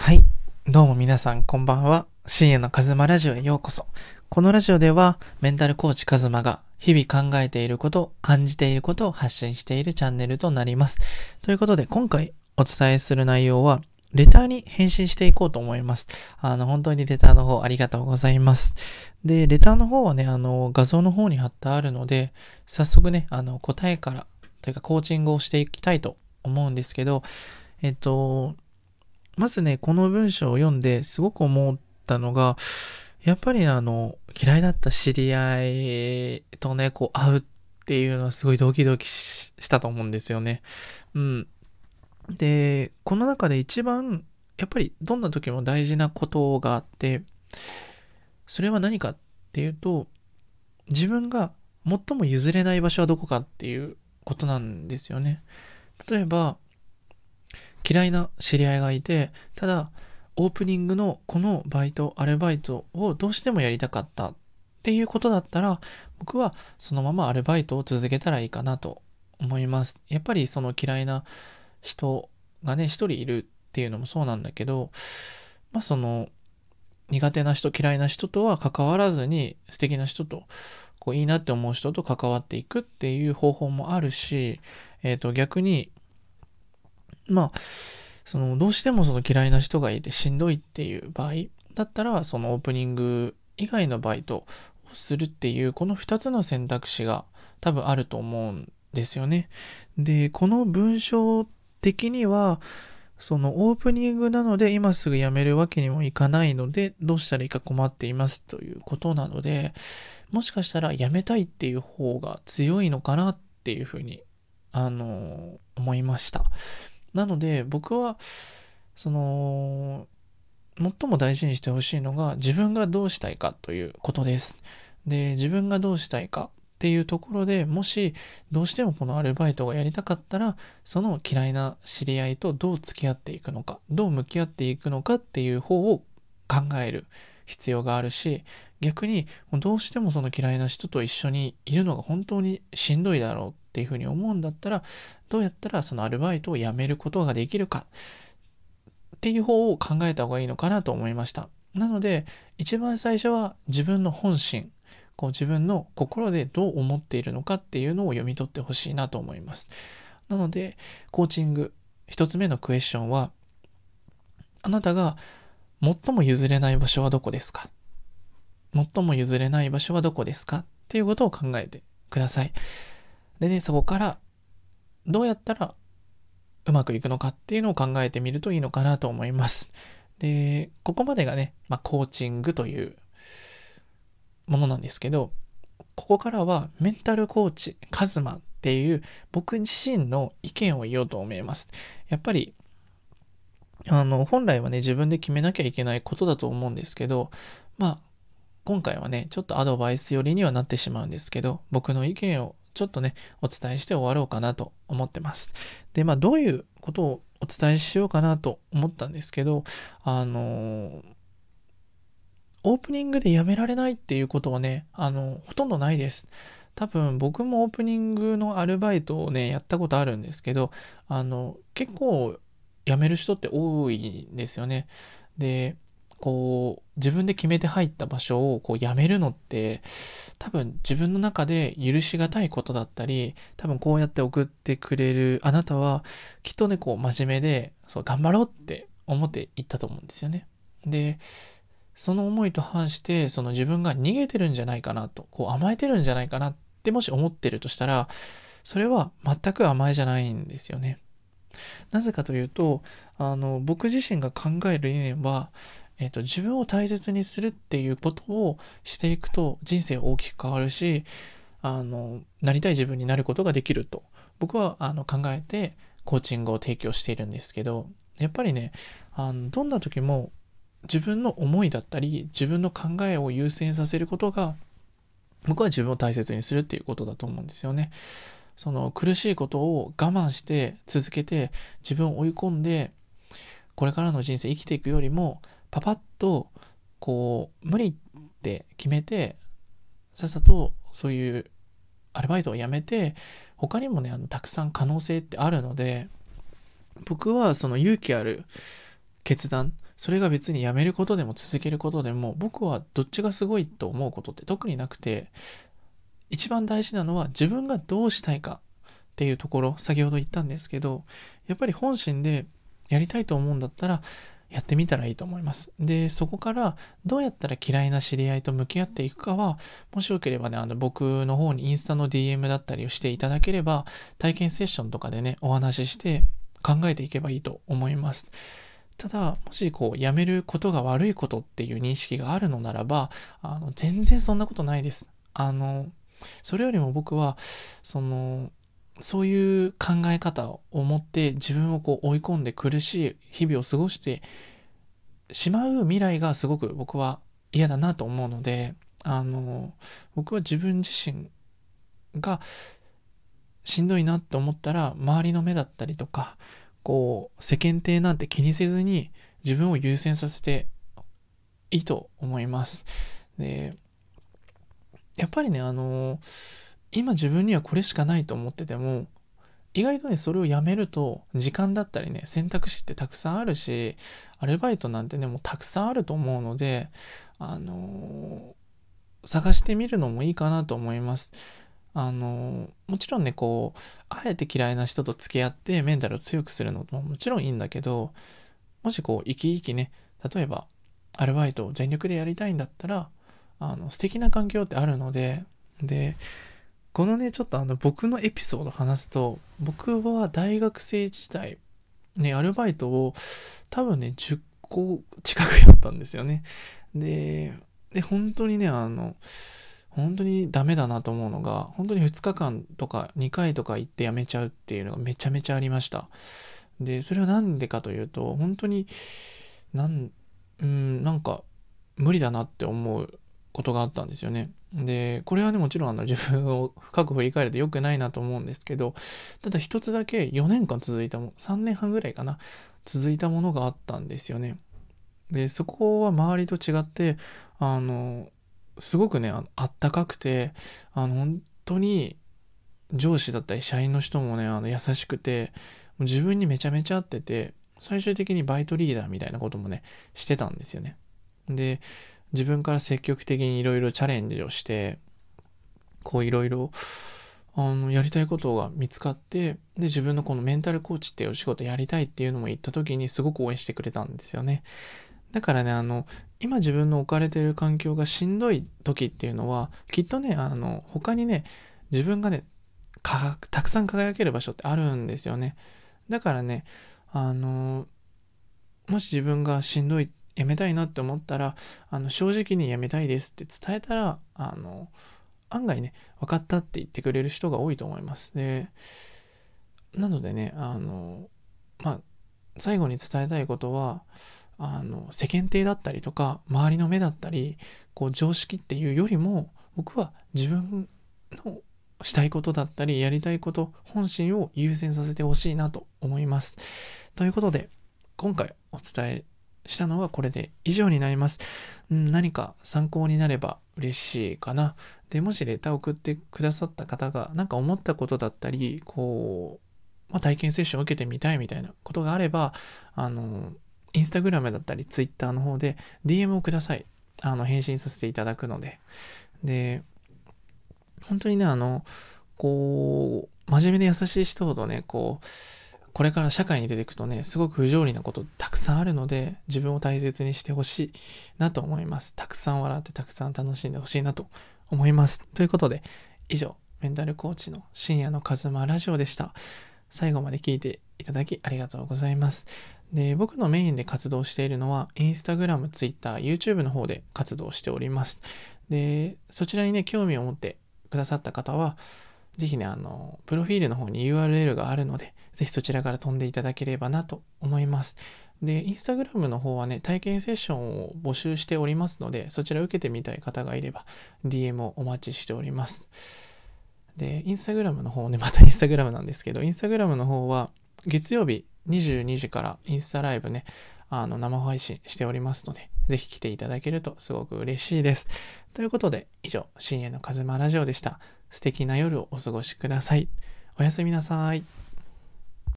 はい。どうも皆さん、こんばんは。深夜のカズマラジオへようこそ。このラジオでは、メンタルコーチカズマが日々考えていること、感じていることを発信しているチャンネルとなります。ということで、今回お伝えする内容は、レターに返信していこうと思います。あの、本当にレターの方ありがとうございます。で、レターの方はね、あの、画像の方に貼ってあるので、早速ね、あの、答えから、というかコーチングをしていきたいと思うんですけど、えっと、まずね、この文章を読んですごく思ったのが、やっぱりあの、嫌いだった知り合いとね、こう会うっていうのはすごいドキドキしたと思うんですよね。うん。で、この中で一番、やっぱりどんな時も大事なことがあって、それは何かっていうと、自分が最も譲れない場所はどこかっていうことなんですよね。例えば、嫌いな知り合いがいて、ただ、オープニングのこのバイト、アルバイトをどうしてもやりたかったっていうことだったら、僕はそのままアルバイトを続けたらいいかなと思います。やっぱりその嫌いな人がね、一人いるっていうのもそうなんだけど、まあその苦手な人、嫌いな人とは関わらずに素敵な人と、こういいなって思う人と関わっていくっていう方法もあるし、えっ、ー、と逆にまあ、その、どうしてもその嫌いな人がいてしんどいっていう場合だったら、そのオープニング以外のバイトをするっていう、この2つの選択肢が多分あると思うんですよね。で、この文章的には、そのオープニングなので今すぐ辞めるわけにもいかないのでどうしたらいいか困っていますということなのでもしかしたら辞めたいっていう方が強いのかなっていうふうにあの思いました。なので僕はその最も大事にしてほしいのが自分がどうしたいかということです。で自分がどうしたいかっていうところでもしどうしてもこのアルバイトがやりたかったらその嫌いな知り合いとどう付き合っていくのかどう向き合っていくのかっていう方を考える必要があるし逆にどうしてもその嫌いな人と一緒にいるのが本当にしんどいだろうっていうふうに思うんだったらどうやったらそのアルバイトを辞めることができるかっていう方を考えた方がいいのかなと思いました。なので、一番最初は自分の本心、こう自分の心でどう思っているのかっていうのを読み取ってほしいなと思います。なので、コーチング、一つ目のクエスチョンは、あなたが最も譲れない場所はどこですか最も譲れない場所はどこですか？っていうことを考えてください。でね、そこからどうやったらうまくいくのか？っていうのを考えてみるといいのかなと思います。で、ここまでがね、まあ、コーチングというものなんですけど、ここからはメンタルコーチ、カズマっていう僕自身の意見を言おうと思います。やっぱり、あの、本来はね、自分で決めなきゃいけないことだと思うんですけど、まあ、今回はね、ちょっとアドバイス寄りにはなってしまうんですけど、僕の意見をちょっとね、お伝えして終わろうかなと思ってます。で、まあ、どういうことをお伝えしようかなと思ったんですけど、あのー、オープニングでやめられないっていうことはね、あの、ほとんどないです。多分僕もオープニングのアルバイトをね、やったことあるんですけど、あの、結構辞める人って多いんですよね。で、こう、自分で決めて入った場所をこう辞めるのって、多分自分の中で許しがたいことだったり、多分こうやって送ってくれるあなたは、きっとね、こう真面目で、そう、頑張ろうって思っていったと思うんですよね。で、その思いと反して、その自分が逃げてるんじゃないかなと、こう甘えてるんじゃないかなってもし思ってるとしたら、それは全く甘えじゃないんですよね。なぜかというと、あの、僕自身が考える理念は、え、ー、と、自分を大切にするっていうことをしていくと人生大きく変わるし、あの、なりたい自分になることができると、僕はあの考えてコーチングを提供しているんですけど、やっぱりね、あのどんな時も自分の思いだったり、自分の考えを優先させることが、僕は自分を大切にするっていうことだと思うんですよね。その苦しいことを我慢して続けて自分を追い込んでこれからの人生生きていくよりもパパッとこう無理って決めてさっさとそういうアルバイトを辞めて他にもねあのたくさん可能性ってあるので僕はその勇気ある決断それが別にやめることでも続けることでも、僕はどっちがすごいと思うことって特になくて、一番大事なのは自分がどうしたいかっていうところ、先ほど言ったんですけど、やっぱり本心でやりたいと思うんだったら、やってみたらいいと思います。で、そこからどうやったら嫌いな知り合いと向き合っていくかは、もしよければね、あの僕の方にインスタの DM だったりをしていただければ、体験セッションとかでね、お話しして考えていけばいいと思います。ただ、もしこう、やめることが悪いことっていう認識があるのならば、あの、全然そんなことないです。あの、それよりも僕は、その、そういう考え方を持って自分をこう追い込んで苦しい日々を過ごしてしまう未来がすごく僕は嫌だなと思うので、あの、僕は自分自身がしんどいなって思ったら周りの目だったりとか、こう世間体なんて気にせずに自分を優先させていいと思います。で、やっぱりね、あの今自分にはこれしかないと思ってても意外とねそれをやめると時間だったりね選択肢ってたくさんあるしアルバイトなんてねもうたくさんあると思うのであの、探してみるのもいいかなと思います。あの、もちろんねこうあえて嫌いな人と付き合ってメンタルを強くするのももちろんいいんだけどもしこう生き生きね例えばアルバイトを全力でやりたいんだったらあの素敵な環境ってあるのででこのね、ちょっとあの僕のエピソード話すと、僕は大学生時代、ね、アルバイトを多分ね、10個近くやったんですよね。で、で、本当にね、あの、本当にダメだなと思うのが、本当に2日間とか2回とか行って辞めちゃうっていうのがめちゃめちゃありました。で、それは何でかというと、本当に、なん、うん、なんか無理だなって思うことがあったんですよね。で、これはね、もちろんあの自分を深く振り返ると良くないなと思うんですけど、ただ一つだけ4年間続いたも、3年半ぐらいかな、続いたものがあったんですよね。で、そこは周りと違って、あの、すごくね、あったかくて、あの、本当に上司だったり社員の人もね、あの優しくて、自分にめちゃめちゃ合ってて、最終的にバイトリーダーみたいなこともね、してたんですよね。で、自分から積極的にいろいろチャレンジをして、こういろいろ、あの、やりたいことが見つかって、で、自分のこのメンタルコーチっていうお仕事やりたいっていうのも言った時にすごく応援してくれたんですよね。だからね、あの、今自分の置かれてる環境がしんどい時っていうのは、きっとね、あの、他にね、自分がね、たくさん輝ける場所ってあるんですよね。だからね、あの、もし自分がしんどい辞めたいなって思ったら、あの、正直に辞めたいですって伝えたら、あの、案外ね、分かったって言ってくれる人が多いと思います。で、なのでね、あの、まあ、最後に伝えたいことは、あの、世間体だったりとか、周りの目だったり、こう、常識っていうよりも、僕は自分のしたいことだったり、やりたいこと、本心を優先させてほしいなと思います。ということで、今回お伝えしたのはこれで以上になります。うん、何か参考になれば嬉しいかな。で、もしレター送ってくださった方が何か思ったことだったり、こう、まあ、体験セッションを受けてみたいみたいなことがあれば、あの、インスタグラムだったり、ツイッターの方で DM をください。あの、返信させていただくので。で、本当にね、あの、こう、真面目で優しい人ほどね、こう、これから社会に出ていくとね、すごく不条理なことたくさんあるので、自分を大切にしてほしいなと思います。たくさん笑ってたくさん楽しんでほしいなと思います。ということで、以上、メンタルコーチの深夜のカズマラジオでした。最後まで聞いていただきありがとうございます。で、僕のメインで活動しているのは、インスタグラム、ツイッター、YouTube の方で活動しております。で、そちらにね、興味を持ってくださった方は、ぜひね、あの、プロフィールの方に URL があるので、ぜひそちらから飛んでいただければなと思います。で、インスタグラムの方はね、体験セッションを募集しておりますので、そちら受けてみたい方がいれば、DM をお待ちしております。で、インスタグラムの方ね、またインスタグラムなんですけど、インスタグラムの方は、月曜日22時からインスタライブね、あの、生配信しておりますので、ぜひ来ていただけるとすごく嬉しいです。ということで、以上、深夜のカズマラジオでした。素敵な夜をお過ごしください。おやすみなさい。